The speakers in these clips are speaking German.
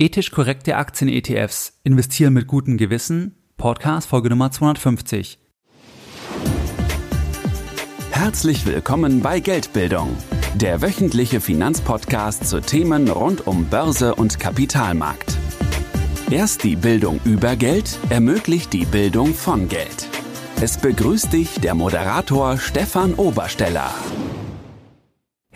Ethisch korrekte Aktien-ETFs. Investieren mit gutem Gewissen. Podcast Folge Nummer 250. Herzlich willkommen bei Geldbildung, der wöchentliche Finanzpodcast zu Themen rund um Börse und Kapitalmarkt. Erst die Bildung über Geld ermöglicht die Bildung von Geld. Es begrüßt dich der Moderator Stefan Obersteller.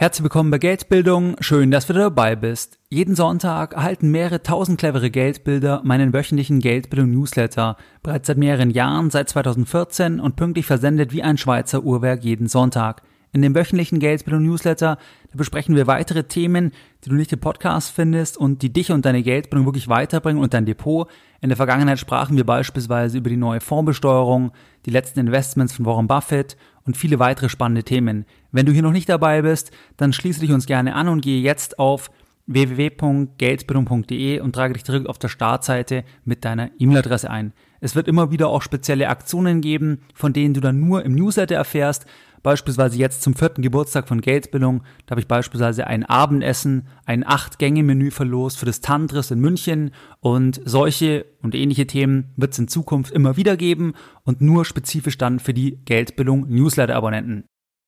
Herzlich willkommen bei Geldbildung. Schön, dass du dabei bist. Jeden Sonntag erhalten mehrere tausend clevere Geldbilder meinen wöchentlichen Geldbildung-Newsletter. Bereits seit mehreren Jahren, seit 2014 und pünktlich versendet wie ein Schweizer Uhrwerk jeden Sonntag. In dem wöchentlichen Geldbildung-Newsletter besprechen wir weitere Themen, die du nicht im Podcast findest und die dich und deine Geldbildung wirklich weiterbringen und dein Depot. In der Vergangenheit sprachen wir beispielsweise über die neue Fondsbesteuerung, die letzten Investments von Warren Buffett und viele weitere spannende Themen. Wenn du hier noch nicht dabei bist, dann schließe dich uns gerne an und gehe jetzt auf www.geldbildung.de und trage dich zurück auf der Startseite mit deiner E-Mail-Adresse ein. Es wird immer wieder auch spezielle Aktionen geben, von denen du dann nur im Newsletter erfährst. Beispielsweise jetzt zum vierten Geburtstag von Geldbildung, da habe ich beispielsweise ein Abendessen, ein Acht-Gänge-Menü verlost für das Tantris in München und solche und ähnliche Themen wird es in Zukunft immer wieder geben und nur spezifisch dann für die Geldbildung Newsletter-Abonnenten.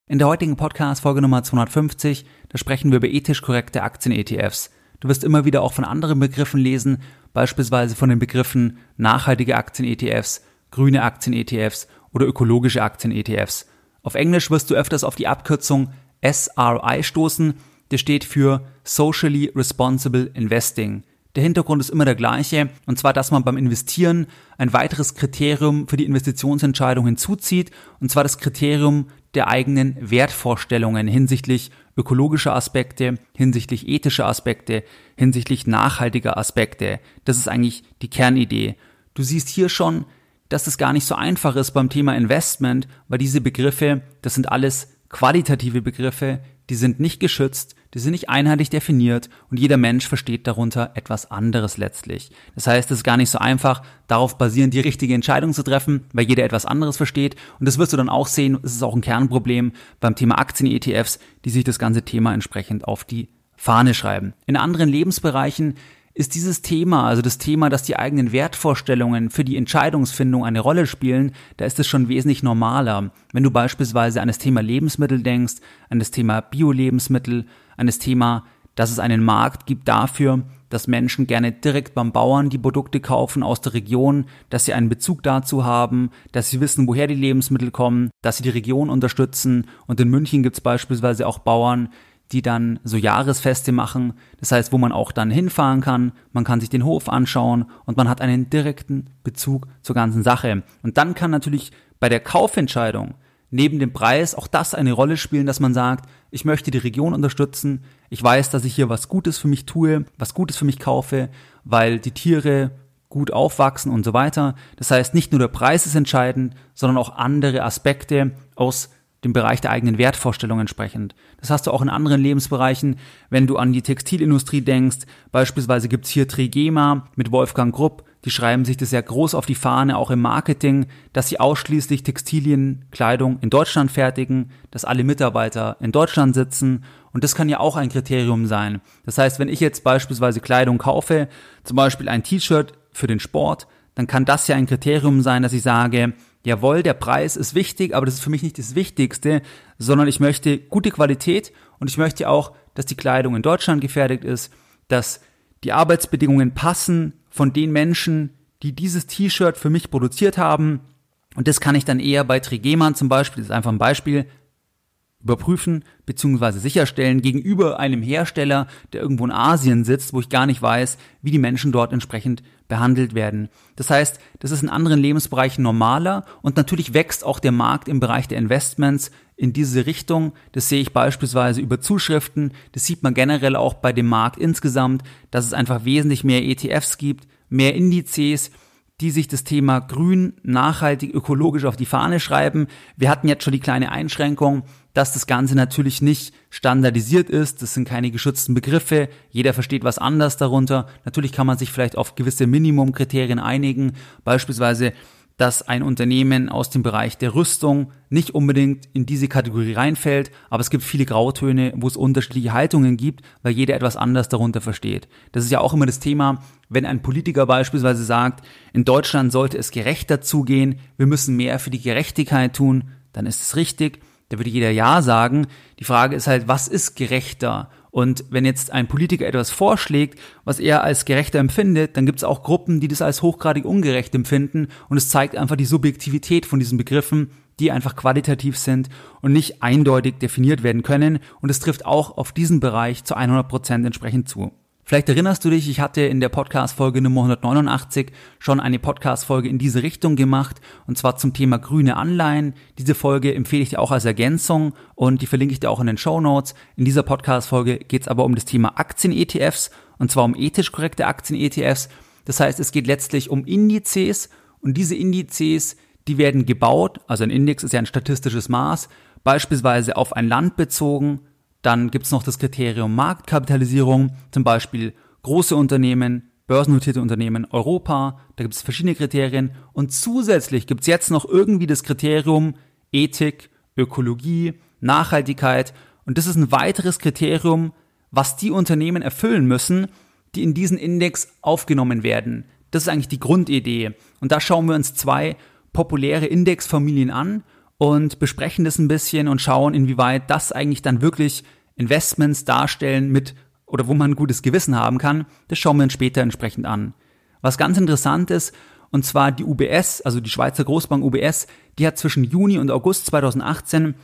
In der heutigen Podcast-Folge Nummer 250, da sprechen wir über ethisch korrekte Aktien-ETFs. Du wirst immer wieder auch von anderen Begriffen lesen, beispielsweise von den Begriffen nachhaltige Aktien-ETFs, grüne Aktien-ETFs oder ökologische Aktien-ETFs. Auf Englisch wirst du öfters auf die Abkürzung SRI stoßen, der steht für Socially Responsible Investing. Der Hintergrund ist immer der gleiche, und zwar, dass man beim Investieren ein weiteres Kriterium für die Investitionsentscheidung hinzuzieht, und zwar das Kriterium der eigenen Wertvorstellungen hinsichtlich ökologischer Aspekte, hinsichtlich ethischer Aspekte, hinsichtlich nachhaltiger Aspekte. Das ist eigentlich die Kernidee. Du siehst hier schon, dass es gar nicht so einfach ist beim Thema Investment, weil diese Begriffe, das sind alles qualitative Begriffe, die sind nicht geschützt, die sind nicht einheitlich definiert und jeder Mensch versteht darunter etwas anderes letztlich. Das heißt, es ist gar nicht so einfach, darauf basierend die richtige Entscheidung zu treffen, weil jeder etwas anderes versteht. Und das wirst du dann auch sehen, es ist auch ein Kernproblem beim Thema Aktien-ETFs, die sich das ganze Thema entsprechend auf die Fahne schreiben. In anderen Lebensbereichen ist dieses Thema, also das Thema, dass die eigenen Wertvorstellungen für die Entscheidungsfindung eine Rolle spielen, da ist es schon wesentlich normaler. Wenn du beispielsweise an das Thema Lebensmittel denkst, an das Thema Bio-Lebensmittel, an das Thema, dass es einen Markt gibt dafür, dass Menschen gerne direkt beim Bauern die Produkte kaufen aus der Region, dass sie einen Bezug dazu haben, dass sie wissen, woher die Lebensmittel kommen, dass sie die Region unterstützen. Und in München gibt es beispielsweise auch Bauern, die dann so Jahresfeste machen. Das heißt, wo man auch dann hinfahren kann, man kann sich den Hof anschauen und man hat einen direkten Bezug zur ganzen Sache. Und dann kann natürlich bei der Kaufentscheidung neben dem Preis auch das eine Rolle spielen, dass man sagt, ich möchte die Region unterstützen, ich weiß, dass ich hier was Gutes für mich tue, was Gutes für mich kaufe, weil die Tiere gut aufwachsen und so weiter. Das heißt, nicht nur der Preis ist entscheidend, sondern auch andere Aspekte aus dem Bereich der eigenen Wertvorstellung entsprechend. Das hast du auch in anderen Lebensbereichen, wenn du an die Textilindustrie denkst. Beispielsweise gibt's hier Trigema mit Wolfgang Grupp, die schreiben sich das sehr groß auf die Fahne, auch im Marketing, dass sie ausschließlich Textilienkleidung in Deutschland fertigen, dass alle Mitarbeiter in Deutschland sitzen und das kann ja auch ein Kriterium sein. Das heißt, wenn ich jetzt beispielsweise Kleidung kaufe, zum Beispiel ein T-Shirt für den Sport, dann kann das ja ein Kriterium sein, dass ich sage, jawohl, der Preis ist wichtig, aber das ist für mich nicht das Wichtigste, sondern ich möchte gute Qualität und ich möchte auch, dass die Kleidung in Deutschland gefertigt ist, dass die Arbeitsbedingungen passen von den Menschen, die dieses T-Shirt für mich produziert haben. Und das kann ich dann eher bei Trigema zum Beispiel, das ist einfach ein Beispiel, überprüfen bzw. sicherstellen gegenüber einem Hersteller, der irgendwo in Asien sitzt, wo ich gar nicht weiß, wie die Menschen dort entsprechend behandelt werden. Das heißt, das ist in anderen Lebensbereichen normaler und natürlich wächst auch der Markt im Bereich der Investments in diese Richtung. Das sehe ich beispielsweise über Zuschriften, das sieht man generell auch bei dem Markt insgesamt, dass es einfach wesentlich mehr ETFs gibt, mehr Indizes, die sich das Thema grün, nachhaltig, ökologisch auf die Fahne schreiben. Wir hatten jetzt schon die kleine Einschränkung, dass das Ganze natürlich nicht standardisiert ist. Das sind keine geschützten Begriffe. Jeder versteht was anders darunter. Natürlich kann man sich vielleicht auf gewisse Minimumkriterien einigen. Beispielsweise dass ein Unternehmen aus dem Bereich der Rüstung nicht unbedingt in diese Kategorie reinfällt, aber es gibt viele Grautöne, wo es unterschiedliche Haltungen gibt, weil jeder etwas anders darunter versteht. Das ist ja auch immer das Thema, wenn ein Politiker beispielsweise sagt, in Deutschland sollte es gerechter zugehen, wir müssen mehr für die Gerechtigkeit tun, dann ist es richtig, da würde jeder Ja sagen. Die Frage ist halt, was ist gerechter? Und wenn jetzt ein Politiker etwas vorschlägt, was er als gerechter empfindet, dann gibt es auch Gruppen, die das als hochgradig ungerecht empfinden. Und es zeigt einfach die Subjektivität von diesen Begriffen, die einfach qualitativ sind und nicht eindeutig definiert werden können. Und es trifft auch auf diesen Bereich zu 100 Prozent entsprechend zu. Vielleicht erinnerst du dich, ich hatte in der Podcast-Folge Nummer 189 schon eine Podcast-Folge in diese Richtung gemacht, und zwar zum Thema grüne Anleihen. Diese Folge empfehle ich dir auch als Ergänzung und die verlinke ich dir auch in den Show Notes. In dieser Podcast-Folge geht es aber um das Thema Aktien-ETFs, und zwar um ethisch korrekte Aktien-ETFs. Das heißt, es geht letztlich um Indizes, und diese Indizes, die werden gebaut, also ein Index ist ja ein statistisches Maß, beispielsweise auf ein Land bezogen, dann gibt es noch das Kriterium Marktkapitalisierung, zum Beispiel große Unternehmen, börsennotierte Unternehmen, Europa, da gibt es verschiedene Kriterien. Und zusätzlich gibt es jetzt noch irgendwie das Kriterium Ethik, Ökologie, Nachhaltigkeit. Und das ist ein weiteres Kriterium, was die Unternehmen erfüllen müssen, die in diesen Index aufgenommen werden. Das ist eigentlich die Grundidee. Und da schauen wir uns zwei populäre Indexfamilien an und besprechen das ein bisschen und schauen, inwieweit das eigentlich dann wirklich Investments darstellen mit oder wo man ein gutes Gewissen haben kann. Das schauen wir uns später entsprechend an. Was ganz interessant ist, und zwar die UBS, also die Schweizer Großbank UBS, die hat zwischen Juni und August 2018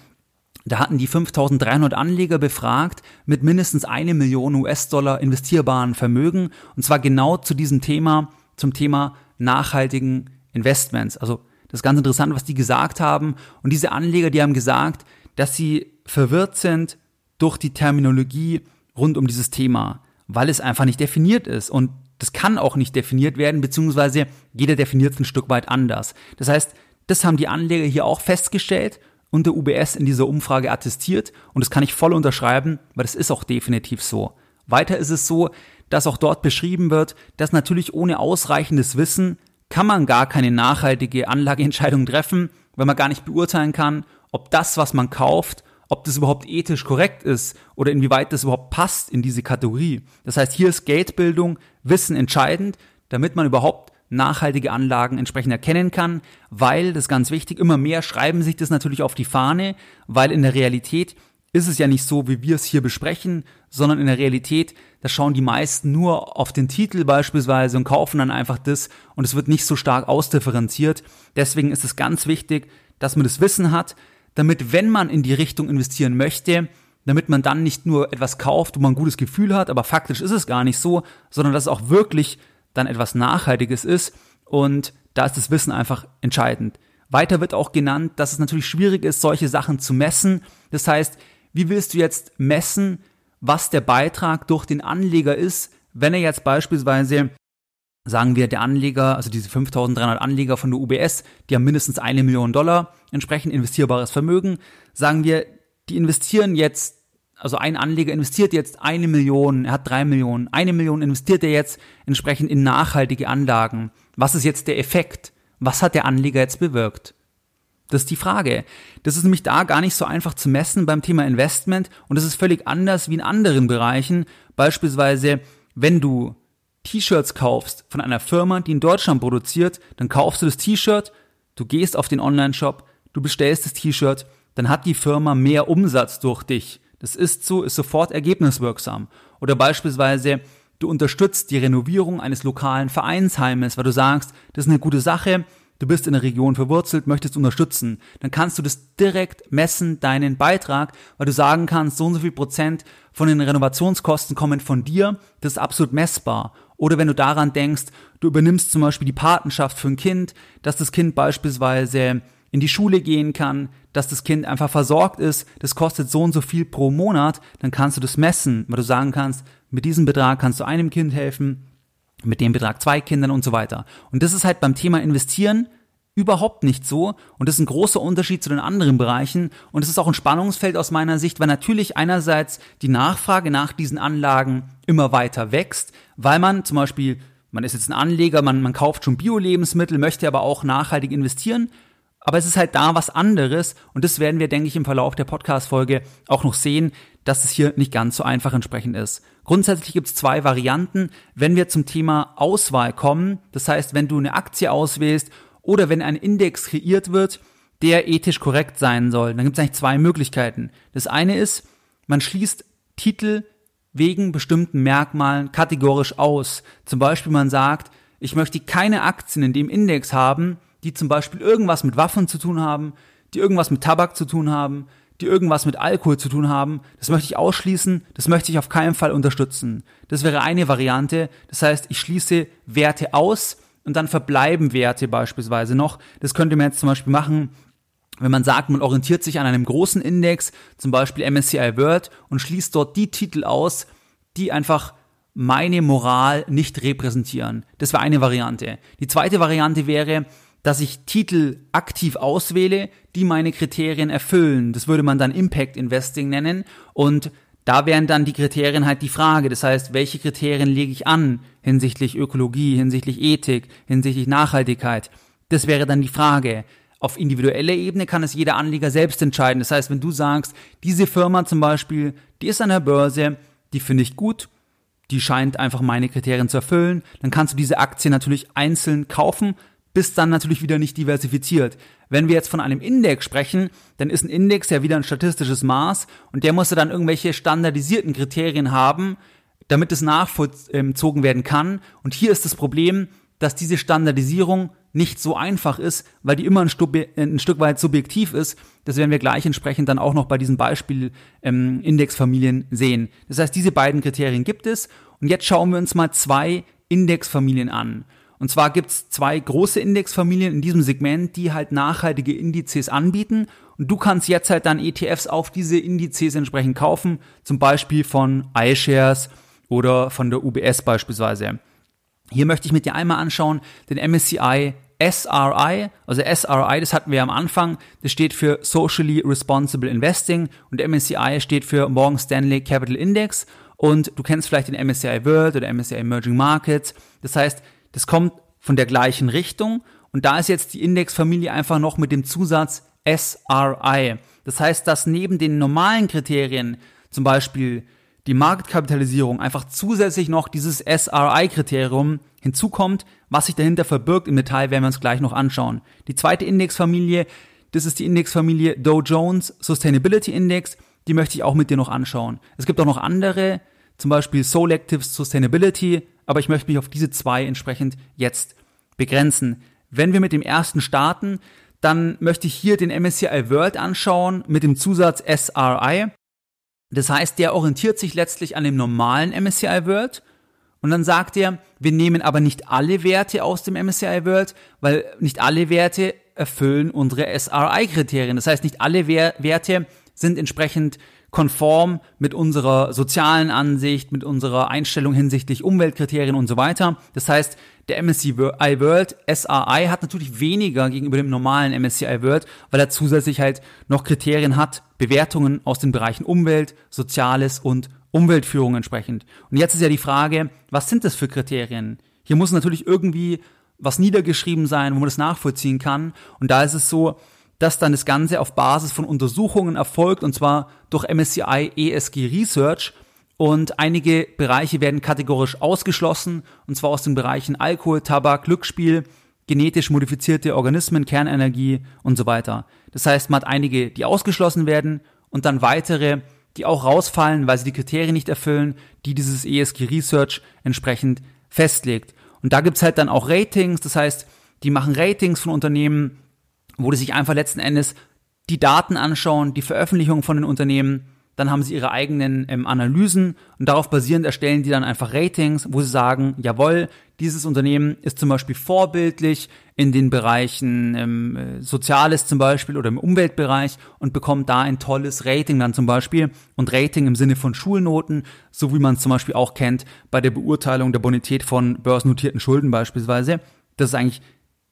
da hatten die 5300 Anleger befragt mit mindestens eine Million US-Dollar investierbaren Vermögen und zwar genau zu diesem Thema, zum Thema nachhaltigen Investments. Also das ist ganz interessant, was die gesagt haben. Und diese Anleger, die haben gesagt, dass sie verwirrt sind durch die Terminologie rund um dieses Thema, weil es einfach nicht definiert ist. Und das kann auch nicht definiert werden, beziehungsweise jeder definiert es ein Stück weit anders. Das heißt, das haben die Anleger hier auch festgestellt und der UBS in dieser Umfrage attestiert. Und das kann ich voll unterschreiben, weil das ist auch definitiv so. Weiter ist es so, dass auch dort beschrieben wird, dass natürlich ohne ausreichendes Wissen kann man gar keine nachhaltige Anlageentscheidung treffen, weil man gar nicht beurteilen kann, ob das, was man kauft, ob das überhaupt ethisch korrekt ist oder inwieweit das überhaupt passt in diese Kategorie. Das heißt, hier ist Geldbildung, Wissen entscheidend, damit man überhaupt nachhaltige Anlagen entsprechend erkennen kann, weil, das ist ganz wichtig, immer mehr schreiben sich das natürlich auf die Fahne, weil in der Realität ist es ja nicht so, wie wir es hier besprechen, sondern in der Realität, da schauen die meisten nur auf den Titel beispielsweise und kaufen dann einfach das und es wird nicht so stark ausdifferenziert. Deswegen ist es ganz wichtig, dass man das Wissen hat, damit wenn man in die Richtung investieren möchte, damit man dann nicht nur etwas kauft, wo man ein gutes Gefühl hat, aber faktisch ist es gar nicht so, sondern dass es auch wirklich dann etwas Nachhaltiges ist und da ist das Wissen einfach entscheidend. Weiter wird auch genannt, dass es natürlich schwierig ist, solche Sachen zu messen. Das heißt, wie willst du jetzt messen, was der Beitrag durch den Anleger ist, wenn er jetzt beispielsweise, sagen wir, der Anleger, also diese 5300 Anleger von der UBS, die haben mindestens eine Million Dollar entsprechend investierbares Vermögen, sagen wir, die investieren jetzt, also ein Anleger investiert jetzt eine Million, er hat drei Millionen, eine Million investiert er jetzt entsprechend in nachhaltige Anlagen. Was ist jetzt der Effekt? Was hat der Anleger jetzt bewirkt? Das ist die Frage. Das ist nämlich da gar nicht so einfach zu messen beim Thema Investment und das ist völlig anders wie in anderen Bereichen. Beispielsweise, wenn du T-Shirts kaufst von einer Firma, die in Deutschland produziert, dann kaufst du das T-Shirt, du gehst auf den Online-Shop, du bestellst das T-Shirt, dann hat die Firma mehr Umsatz durch dich. Das ist so, ist sofort ergebniswirksam. Oder beispielsweise, du unterstützt die Renovierung eines lokalen Vereinsheimes, weil du sagst, das ist eine gute Sache, du bist in der Region verwurzelt, möchtest unterstützen, dann kannst du das direkt messen, deinen Beitrag, weil du sagen kannst, so und so viel Prozent von den Renovationskosten kommen von dir, das ist absolut messbar. Oder wenn du daran denkst, du übernimmst zum Beispiel die Patenschaft für ein Kind, dass das Kind beispielsweise in die Schule gehen kann, dass das Kind einfach versorgt ist, das kostet so und so viel pro Monat, dann kannst du das messen, weil du sagen kannst, mit diesem Betrag kannst du einem Kind helfen, mit dem Betrag zwei Kindern und so weiter. Und das ist halt beim Thema Investieren überhaupt nicht so. Und das ist ein großer Unterschied zu den anderen Bereichen. Und es ist auch ein Spannungsfeld aus meiner Sicht, weil natürlich einerseits die Nachfrage nach diesen Anlagen immer weiter wächst, weil man zum Beispiel man ist jetzt ein Anleger, man, man kauft schon Bio-Lebensmittel, möchte aber auch nachhaltig investieren. Aber es ist halt da was anderes und das werden wir, denke ich, im Verlauf der Podcast-Folge auch noch sehen, dass es hier nicht ganz so einfach entsprechend ist. Grundsätzlich gibt es zwei Varianten, wenn wir zum Thema Auswahl kommen. Das heißt, wenn du eine Aktie auswählst oder wenn ein Index kreiert wird, der ethisch korrekt sein soll, dann gibt es eigentlich zwei Möglichkeiten. Das eine ist, man schließt Titel wegen bestimmten Merkmalen kategorisch aus. Zum Beispiel man sagt, ich möchte keine Aktien in dem Index haben, die zum Beispiel irgendwas mit Waffen zu tun haben, die irgendwas mit Tabak zu tun haben, die irgendwas mit Alkohol zu tun haben. Das möchte ich ausschließen, das möchte ich auf keinen Fall unterstützen. Das wäre eine Variante. Das heißt, ich schließe Werte aus und dann verbleiben Werte beispielsweise noch. Das könnte man jetzt zum Beispiel machen, wenn man sagt, man orientiert sich an einem großen Index, zum Beispiel MSCI World, und schließt dort die Titel aus, die einfach meine Moral nicht repräsentieren. Das wäre eine Variante. Die zweite Variante wäre, dass ich Titel aktiv auswähle, die meine Kriterien erfüllen. Das würde man dann Impact Investing nennen. Und da wären dann die Kriterien halt die Frage. Das heißt, welche Kriterien lege ich an hinsichtlich Ökologie, hinsichtlich Ethik, hinsichtlich Nachhaltigkeit? Das wäre dann die Frage. Auf individueller Ebene kann es jeder Anleger selbst entscheiden. Das heißt, wenn du sagst, diese Firma zum Beispiel, die ist an der Börse, die finde ich gut, die scheint einfach meine Kriterien zu erfüllen, dann kannst du diese Aktie natürlich einzeln kaufen, bist dann natürlich wieder nicht diversifiziert. Wenn wir jetzt von einem Index sprechen, dann ist ein Index ja wieder ein statistisches Maß und der muss dann irgendwelche standardisierten Kriterien haben, damit es nachvollzogen werden kann. Und hier ist das Problem, dass diese Standardisierung nicht so einfach ist, weil die immer ein, Stück, ein Stück weit subjektiv ist. Das werden wir gleich entsprechend dann auch noch bei diesen Beispiel ähm, Indexfamilien sehen. Das heißt, diese beiden Kriterien gibt es. Und jetzt schauen wir uns mal zwei Indexfamilien an. Und zwar gibt es zwei große Indexfamilien in diesem Segment, die halt nachhaltige Indizes anbieten. Und du kannst jetzt halt dann ETFs auf diese Indizes entsprechend kaufen, zum Beispiel von iShares oder von der UBS beispielsweise. Hier möchte ich mit dir einmal anschauen den MSCI SRI, also SRI, das hatten wir am Anfang, das steht für Socially Responsible Investing und MSCI steht für Morgan Stanley Capital Index und du kennst vielleicht den MSCI World oder MSCI Emerging Markets. Das heißt, das kommt von der gleichen Richtung und da ist jetzt die Indexfamilie einfach noch mit dem Zusatz SRI. Das heißt, dass neben den normalen Kriterien, zum Beispiel die Marktkapitalisierung einfach zusätzlich noch dieses SRI-Kriterium hinzukommt, was sich dahinter verbirgt. Im Detail werden wir uns gleich noch anschauen. Die zweite Indexfamilie, das ist die Indexfamilie Dow Jones Sustainability Index. Die möchte ich auch mit dir noch anschauen. Es gibt auch noch andere, zum Beispiel Selective Sustainability, aber ich möchte mich auf diese zwei entsprechend jetzt begrenzen. Wenn wir mit dem ersten starten, dann möchte ich hier den MSCI World anschauen mit dem Zusatz SRI. Das heißt, der orientiert sich letztlich an dem normalen MSCI World und dann sagt er, wir nehmen aber nicht alle Werte aus dem MSCI World, weil nicht alle Werte erfüllen unsere SRI-Kriterien. Das heißt, nicht alle Werte sind entsprechend konform mit unserer sozialen Ansicht, mit unserer Einstellung hinsichtlich Umweltkriterien und so weiter. Das heißt, der MSCI World SRI hat natürlich weniger gegenüber dem normalen MSCI World, weil er zusätzlich halt noch Kriterien hat, Bewertungen aus den Bereichen Umwelt, Soziales und Umweltführung entsprechend. Und jetzt ist ja die Frage, was sind das für Kriterien? Hier muss natürlich irgendwie was niedergeschrieben sein, wo man das nachvollziehen kann. Und da ist es so, dass dann das Ganze auf Basis von Untersuchungen erfolgt, und zwar durch MSCI ESG Research. Und einige Bereiche werden kategorisch ausgeschlossen, und zwar aus den Bereichen Alkohol, Tabak, Glücksspiel, genetisch modifizierte Organismen, Kernenergie und so weiter. Das heißt, man hat einige, die ausgeschlossen werden und dann weitere, die auch rausfallen, weil sie die Kriterien nicht erfüllen, die dieses ESG Research entsprechend festlegt. Und da gibt's halt dann auch Ratings, das heißt, die machen Ratings von Unternehmen, wo die sich einfach letzten Endes die Daten anschauen, die Veröffentlichung von den Unternehmen dann haben sie ihre eigenen ähm, Analysen und darauf basierend erstellen die dann einfach Ratings, wo sie sagen, jawohl, dieses Unternehmen ist zum Beispiel vorbildlich in den Bereichen ähm, äh, Soziales zum Beispiel oder im Umweltbereich und bekommt da ein tolles Rating dann zum Beispiel und Rating im Sinne von Schulnoten, so wie man es zum Beispiel auch kennt bei der Beurteilung der Bonität von börsennotierten Schulden beispielsweise. Das ist eigentlich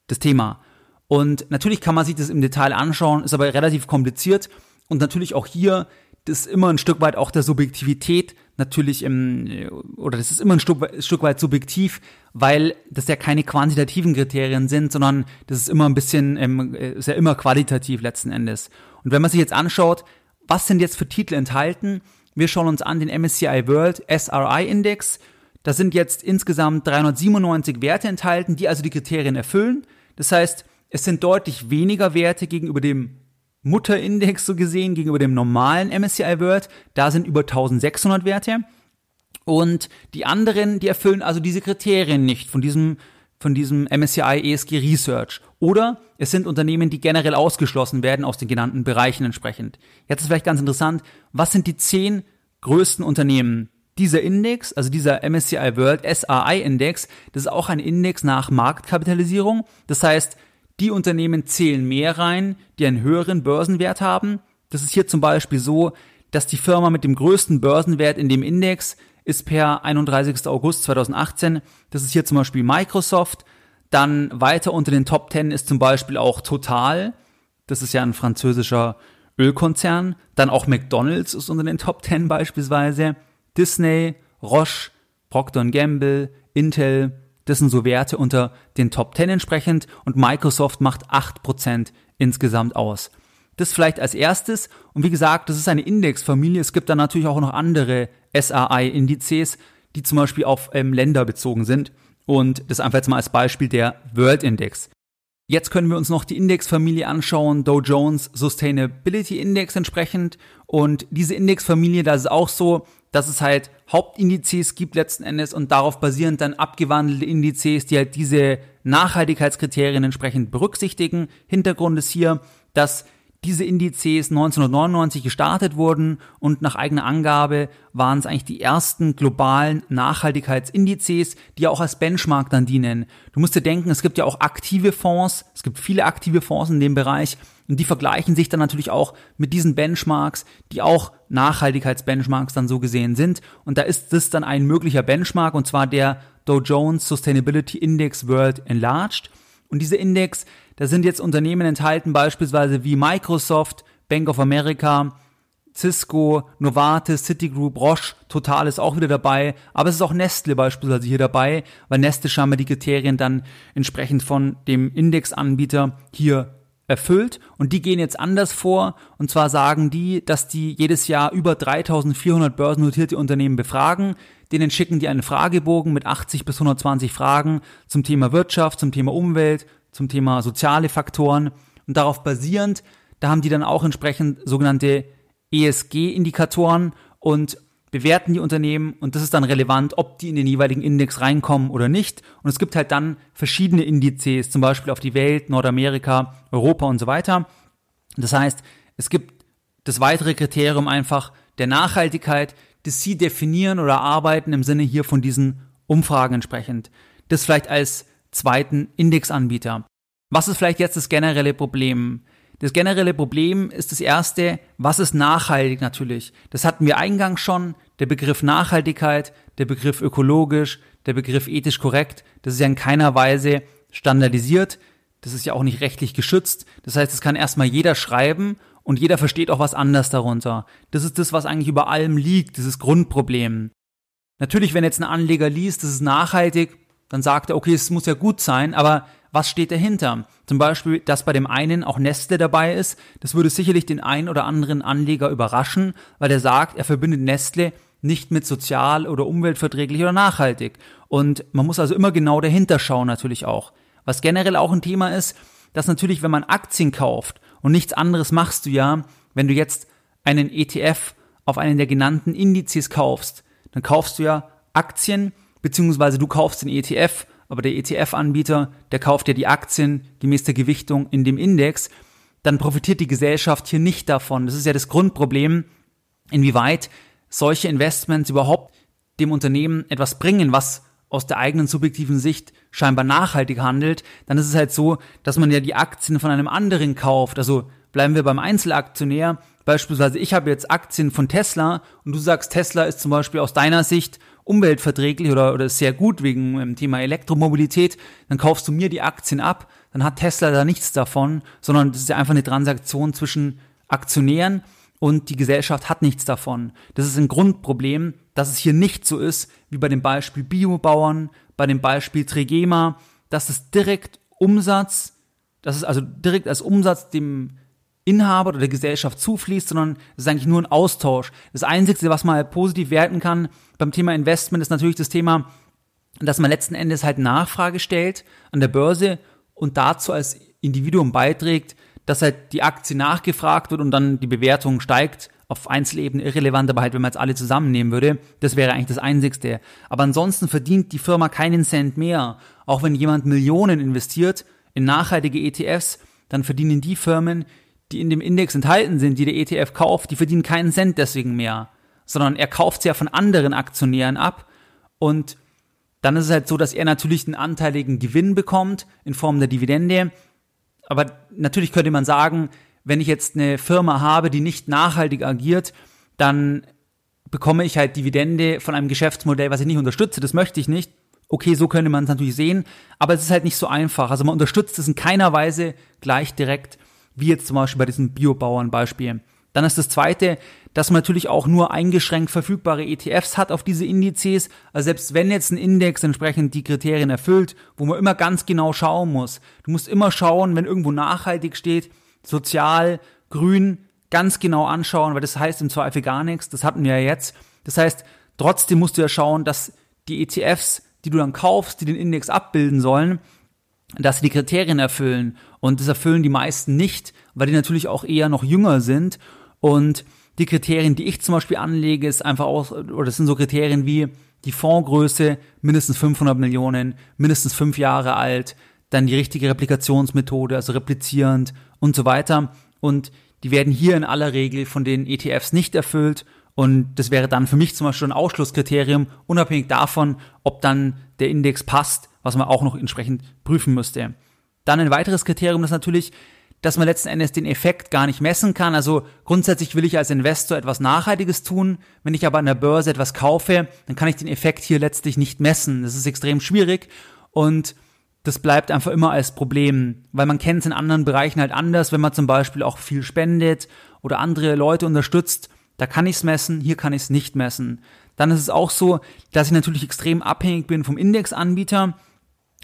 das Thema. Und natürlich kann man sich das im Detail anschauen, ist aber relativ kompliziert und natürlich auch hier das ist immer ein Stück weit auch der Subjektivität natürlich im, oder das ist immer ein Stück, ein Stück weit subjektiv, weil das ja keine quantitativen Kriterien sind, sondern das ist immer ein bisschen, ähm, ist ja immer qualitativ letzten Endes. Und wenn man sich jetzt anschaut, was sind jetzt für Titel enthalten? Wir schauen uns an den MSCI World SRI Index. Da sind jetzt insgesamt 397 Werte enthalten, die also die Kriterien erfüllen. Das heißt, es sind deutlich weniger Werte gegenüber dem Mutterindex so gesehen gegenüber dem normalen MSCI World. Da sind über 1600 Werte. Und die anderen, die erfüllen also diese Kriterien nicht von diesem, von diesem MSCI ESG Research. Oder es sind Unternehmen, die generell ausgeschlossen werden aus den genannten Bereichen entsprechend. Jetzt ist vielleicht ganz interessant, was sind die zehn größten Unternehmen? Dieser Index, also dieser MSCI World SRI Index, das ist auch ein Index nach Marktkapitalisierung. Das heißt, die Unternehmen zählen mehr rein, die einen höheren Börsenwert haben. Das ist hier zum Beispiel so, dass die Firma mit dem größten Börsenwert in dem Index ist per 31. August 2018. Das ist hier zum Beispiel Microsoft. Dann weiter unter den Top 10 ist zum Beispiel auch Total. Das ist ja ein französischer Ölkonzern. Dann auch McDonald's ist unter den Top 10 beispielsweise. Disney, Roche, Procter Gamble, Intel, das sind so Werte unter den Top 10 entsprechend und Microsoft macht 8% insgesamt aus. Das vielleicht als erstes. Und wie gesagt, das ist eine Indexfamilie. Es gibt dann natürlich auch noch andere SRI-Indizes, die zum Beispiel auf ähm, Länder bezogen sind. Und das einfach jetzt mal als Beispiel der World Index. Jetzt können wir uns noch die Indexfamilie anschauen, Dow Jones Sustainability Index entsprechend. Und diese Indexfamilie, da ist auch so, dass es halt Hauptindizes gibt letzten Endes und darauf basierend dann abgewandelte Indizes, die halt diese Nachhaltigkeitskriterien entsprechend berücksichtigen. Hintergrund ist hier, dass diese Indizes 1999 gestartet wurden und nach eigener Angabe waren es eigentlich die ersten globalen Nachhaltigkeitsindizes, die auch als Benchmark dann dienen. Du musst dir denken, es gibt ja auch aktive Fonds, es gibt viele aktive Fonds in dem Bereich und die vergleichen sich dann natürlich auch mit diesen Benchmarks, die auch Nachhaltigkeitsbenchmarks dann so gesehen sind. Und da ist das dann ein möglicher Benchmark und zwar der Dow Jones Sustainability Index World Enlarged. Und dieser Index, da sind jetzt Unternehmen enthalten, beispielsweise wie Microsoft, Bank of America, Cisco, Novartis, Citigroup, Roche, Total ist auch wieder dabei, aber es ist auch Nestle beispielsweise hier dabei, weil Nestle scheinbar die Kriterien dann entsprechend von dem Indexanbieter hier erfüllt und die gehen jetzt anders vor und zwar sagen die, dass die jedes Jahr über 3400 börsennotierte Unternehmen befragen, denen schicken die einen Fragebogen mit 80 bis 120 Fragen zum Thema Wirtschaft, zum Thema Umwelt, zum Thema soziale Faktoren. Und darauf basierend, da haben die dann auch entsprechend sogenannte ESG-Indikatoren und bewerten die Unternehmen und das ist dann relevant, ob die in den jeweiligen Index reinkommen oder nicht. Und es gibt halt dann verschiedene Indizes, zum Beispiel auf die Welt, Nordamerika, Europa und so weiter. Das heißt, es gibt das weitere Kriterium einfach der Nachhaltigkeit, das sie definieren oder arbeiten im Sinne hier von diesen Umfragen entsprechend. Das vielleicht als zweiten Indexanbieter. Was ist vielleicht jetzt das generelle Problem? Das generelle Problem ist das erste, was ist nachhaltig natürlich? Das hatten wir eingangs schon, der Begriff Nachhaltigkeit, der Begriff ökologisch, der Begriff ethisch korrekt, das ist ja in keiner Weise standardisiert, das ist ja auch nicht rechtlich geschützt. Das heißt, es kann erstmal jeder schreiben und jeder versteht auch was anders darunter. Das ist das, was eigentlich über allem liegt, dieses Grundproblem. Natürlich, wenn jetzt ein Anleger liest, das ist nachhaltig, dann sagt er, okay, es muss ja gut sein, aber was steht dahinter? Zum Beispiel, dass bei dem einen auch Nestle dabei ist. Das würde sicherlich den einen oder anderen Anleger überraschen, weil er sagt, er verbindet Nestle nicht mit sozial oder umweltverträglich oder nachhaltig. Und man muss also immer genau dahinter schauen natürlich auch. Was generell auch ein Thema ist, dass natürlich, wenn man Aktien kauft und nichts anderes machst du ja, wenn du jetzt einen ETF auf einen der genannten Indizes kaufst, dann kaufst du ja Aktien, beziehungsweise du kaufst den ETF aber der ETF-Anbieter, der kauft ja die Aktien gemäß der Gewichtung in dem Index, dann profitiert die Gesellschaft hier nicht davon. Das ist ja das Grundproblem, inwieweit solche Investments überhaupt dem Unternehmen etwas bringen, was aus der eigenen subjektiven Sicht scheinbar nachhaltig handelt, dann ist es halt so, dass man ja die Aktien von einem anderen kauft. Also bleiben wir beim Einzelaktionär. Beispielsweise ich habe jetzt Aktien von Tesla und du sagst, Tesla ist zum Beispiel aus deiner Sicht umweltverträglich oder, oder sehr gut wegen dem Thema Elektromobilität, dann kaufst du mir die Aktien ab, dann hat Tesla da nichts davon, sondern das ist ja einfach eine Transaktion zwischen Aktionären und die Gesellschaft hat nichts davon. Das ist ein Grundproblem, dass es hier nicht so ist wie bei dem Beispiel Biobauern, bei dem Beispiel Trigema, dass es direkt Umsatz, dass es also direkt als Umsatz dem Inhaber oder der Gesellschaft zufließt, sondern es ist eigentlich nur ein Austausch. Das Einzige, was man halt positiv werten kann beim Thema Investment, ist natürlich das Thema, dass man letzten Endes halt Nachfrage stellt an der Börse und dazu als Individuum beiträgt, dass halt die Aktie nachgefragt wird und dann die Bewertung steigt. Auf Einzelebene irrelevant, aber halt, wenn man jetzt alle zusammennehmen würde, das wäre eigentlich das Einzigste. Aber ansonsten verdient die Firma keinen Cent mehr. Auch wenn jemand Millionen investiert in nachhaltige ETFs, dann verdienen die Firmen, die in dem Index enthalten sind, die der ETF kauft, die verdienen keinen Cent deswegen mehr. Sondern er kauft sie ja von anderen Aktionären ab und dann ist es halt so, dass er natürlich einen anteiligen Gewinn bekommt in Form der Dividende. Aber natürlich könnte man sagen, wenn ich jetzt eine Firma habe, die nicht nachhaltig agiert, dann bekomme ich halt Dividende von einem Geschäftsmodell, was ich nicht unterstütze. Das möchte ich nicht. Okay, so könnte man es natürlich sehen, aber es ist halt nicht so einfach. Also man unterstützt es in keiner Weise gleich direkt, wie jetzt zum Beispiel bei diesem Biobauern-Beispiel. Dann ist das zweite, dass man natürlich auch nur eingeschränkt verfügbare ETFs hat auf diese Indizes. Also selbst wenn jetzt ein Index entsprechend die Kriterien erfüllt, wo man immer ganz genau schauen muss. Du musst immer schauen, wenn irgendwo nachhaltig steht, sozial, grün, ganz genau anschauen, weil das heißt im Zweifel gar nichts. Das hatten wir ja jetzt. Das heißt, trotzdem musst du ja schauen, dass die ETFs, die du dann kaufst, die den Index abbilden sollen, dass sie die Kriterien erfüllen. Und das erfüllen die meisten nicht, weil die natürlich auch eher noch jünger sind und die Kriterien, die ich zum Beispiel anlege, ist einfach auch, oder das sind so Kriterien wie die Fondsgröße, mindestens 500 Millionen, mindestens fünf Jahre alt, dann die richtige Replikationsmethode, also replizierend und so weiter. Und die werden hier in aller Regel von den ETFs nicht erfüllt. Und das wäre dann für mich zum Beispiel ein Ausschlusskriterium, unabhängig davon, ob dann der Index passt, was man auch noch entsprechend prüfen müsste. Dann ein weiteres Kriterium ist natürlich, dass man letzten Endes den Effekt gar nicht messen kann. Also grundsätzlich will ich als Investor etwas Nachhaltiges tun. Wenn ich aber an der Börse etwas kaufe, dann kann ich den Effekt hier letztlich nicht messen. Das ist extrem schwierig und das bleibt einfach immer als Problem, weil man kennt es in anderen Bereichen halt anders, wenn man zum Beispiel auch viel spendet oder andere Leute unterstützt, da kann ich es messen, hier kann ich es nicht messen. Dann ist es auch so, dass ich natürlich extrem abhängig bin vom Indexanbieter.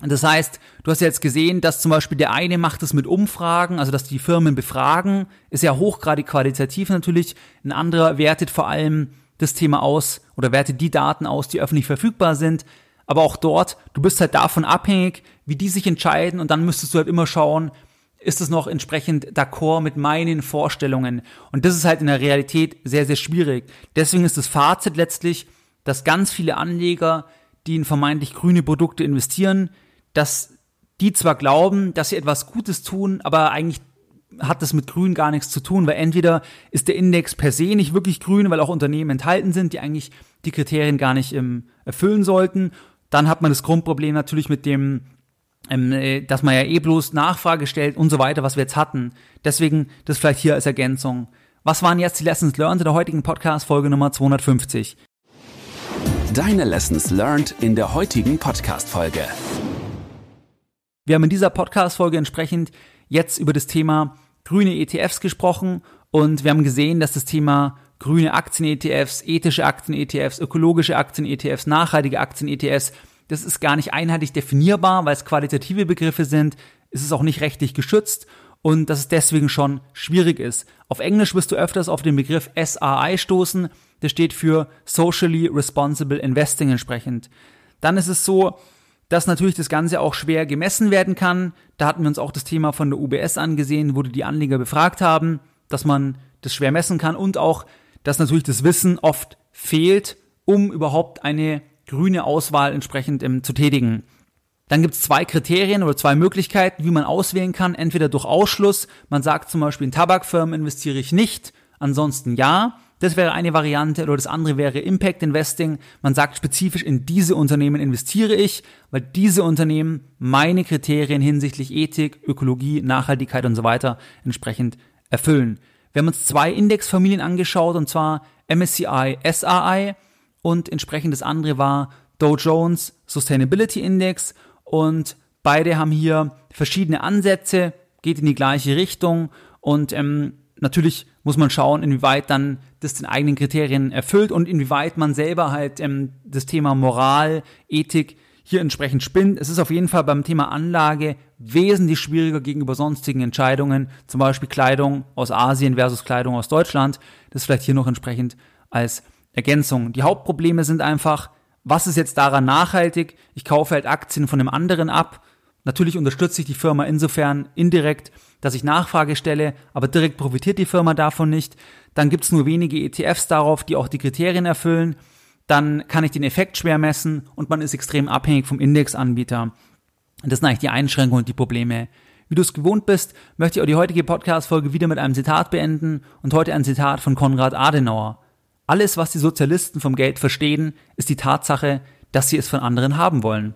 Das heißt, du hast ja jetzt gesehen, dass zum Beispiel der eine macht es mit Umfragen, also dass die Firmen befragen, ist ja hochgradig qualitativ natürlich. Ein anderer wertet vor allem das Thema aus oder wertet die Daten aus, die öffentlich verfügbar sind. Aber auch dort, du bist halt davon abhängig, wie die sich entscheiden und dann müsstest du halt immer schauen, ist es noch entsprechend d'accord mit meinen Vorstellungen? Und das ist halt in der Realität sehr, sehr schwierig. Deswegen ist das Fazit letztlich, dass ganz viele Anleger, die in vermeintlich grüne Produkte investieren, dass die zwar glauben, dass sie etwas Gutes tun, aber eigentlich hat das mit Grün gar nichts zu tun, weil entweder ist der Index per se nicht wirklich grün, weil auch Unternehmen enthalten sind, die eigentlich die Kriterien gar nicht ähm, erfüllen sollten. Dann hat man das Grundproblem natürlich mit dem, ähm, äh, dass man ja eh bloß Nachfrage stellt und so weiter, was wir jetzt hatten. Deswegen das vielleicht hier als Ergänzung. Was waren jetzt die Lessons learned in der heutigen Podcast-Folge Nummer 250? Deine Lessons learned in der heutigen Podcast-Folge. Wir haben in dieser Podcast-Folge entsprechend jetzt über das Thema grüne ETFs gesprochen und wir haben gesehen, dass das Thema grüne Aktien-ETFs, ethische Aktien-ETFs, ökologische Aktien-ETFs, nachhaltige Aktien-ETFs, das ist gar nicht einheitlich definierbar, weil es qualitative Begriffe sind, ist es auch nicht rechtlich geschützt und dass es deswegen schon schwierig ist. Auf Englisch wirst du öfters auf den Begriff SRI stoßen, das steht für Socially Responsible Investing entsprechend. Dann ist es so, dass natürlich das Ganze auch schwer gemessen werden kann. Da hatten wir uns auch das Thema von der UBS angesehen, wo die, Anleger befragt haben, dass man das schwer messen kann und auch, dass natürlich das Wissen oft fehlt, um überhaupt eine grüne Auswahl entsprechend ähm, zu tätigen. Dann gibt es zwei Kriterien oder zwei Möglichkeiten, wie man auswählen kann. Entweder durch Ausschluss, man sagt zum Beispiel in Tabakfirmen investiere ich nicht, ansonsten ja. Das wäre eine Variante oder das andere wäre Impact Investing. Man sagt spezifisch, in diese Unternehmen investiere ich, weil diese Unternehmen meine Kriterien hinsichtlich Ethik, Ökologie, Nachhaltigkeit und so weiter entsprechend erfüllen. Wir haben uns zwei Indexfamilien angeschaut und zwar MSCI SRI und entsprechend das andere war Dow Jones Sustainability Index und beide haben hier verschiedene Ansätze, geht in die gleiche Richtung und ähm, natürlich muss man schauen, inwieweit dann das den eigenen Kriterien erfüllt und inwieweit man selber halt ähm, das Thema Moral, Ethik hier entsprechend spinnt. Es ist auf jeden Fall beim Thema Anlage wesentlich schwieriger gegenüber sonstigen Entscheidungen, zum Beispiel Kleidung aus Asien versus Kleidung aus Deutschland. Das vielleicht hier noch entsprechend als Ergänzung. Die Hauptprobleme sind einfach, was ist jetzt daran nachhaltig? Ich kaufe halt Aktien von einem anderen ab. Natürlich unterstütze ich die Firma insofern indirekt, dass ich Nachfrage stelle, aber direkt profitiert die Firma davon nicht. Dann gibt es nur wenige ETFs darauf, die auch die Kriterien erfüllen. Dann kann ich den Effekt schwer messen und man ist extrem abhängig vom Indexanbieter. Das sind eigentlich die Einschränkungen und die Probleme. Wie du es gewohnt bist, möchte ich auch die heutige Podcast-Folge wieder mit einem Zitat beenden und heute ein Zitat von Konrad Adenauer. Alles, was die Sozialisten vom Geld verstehen, ist die Tatsache, dass sie es von anderen haben wollen.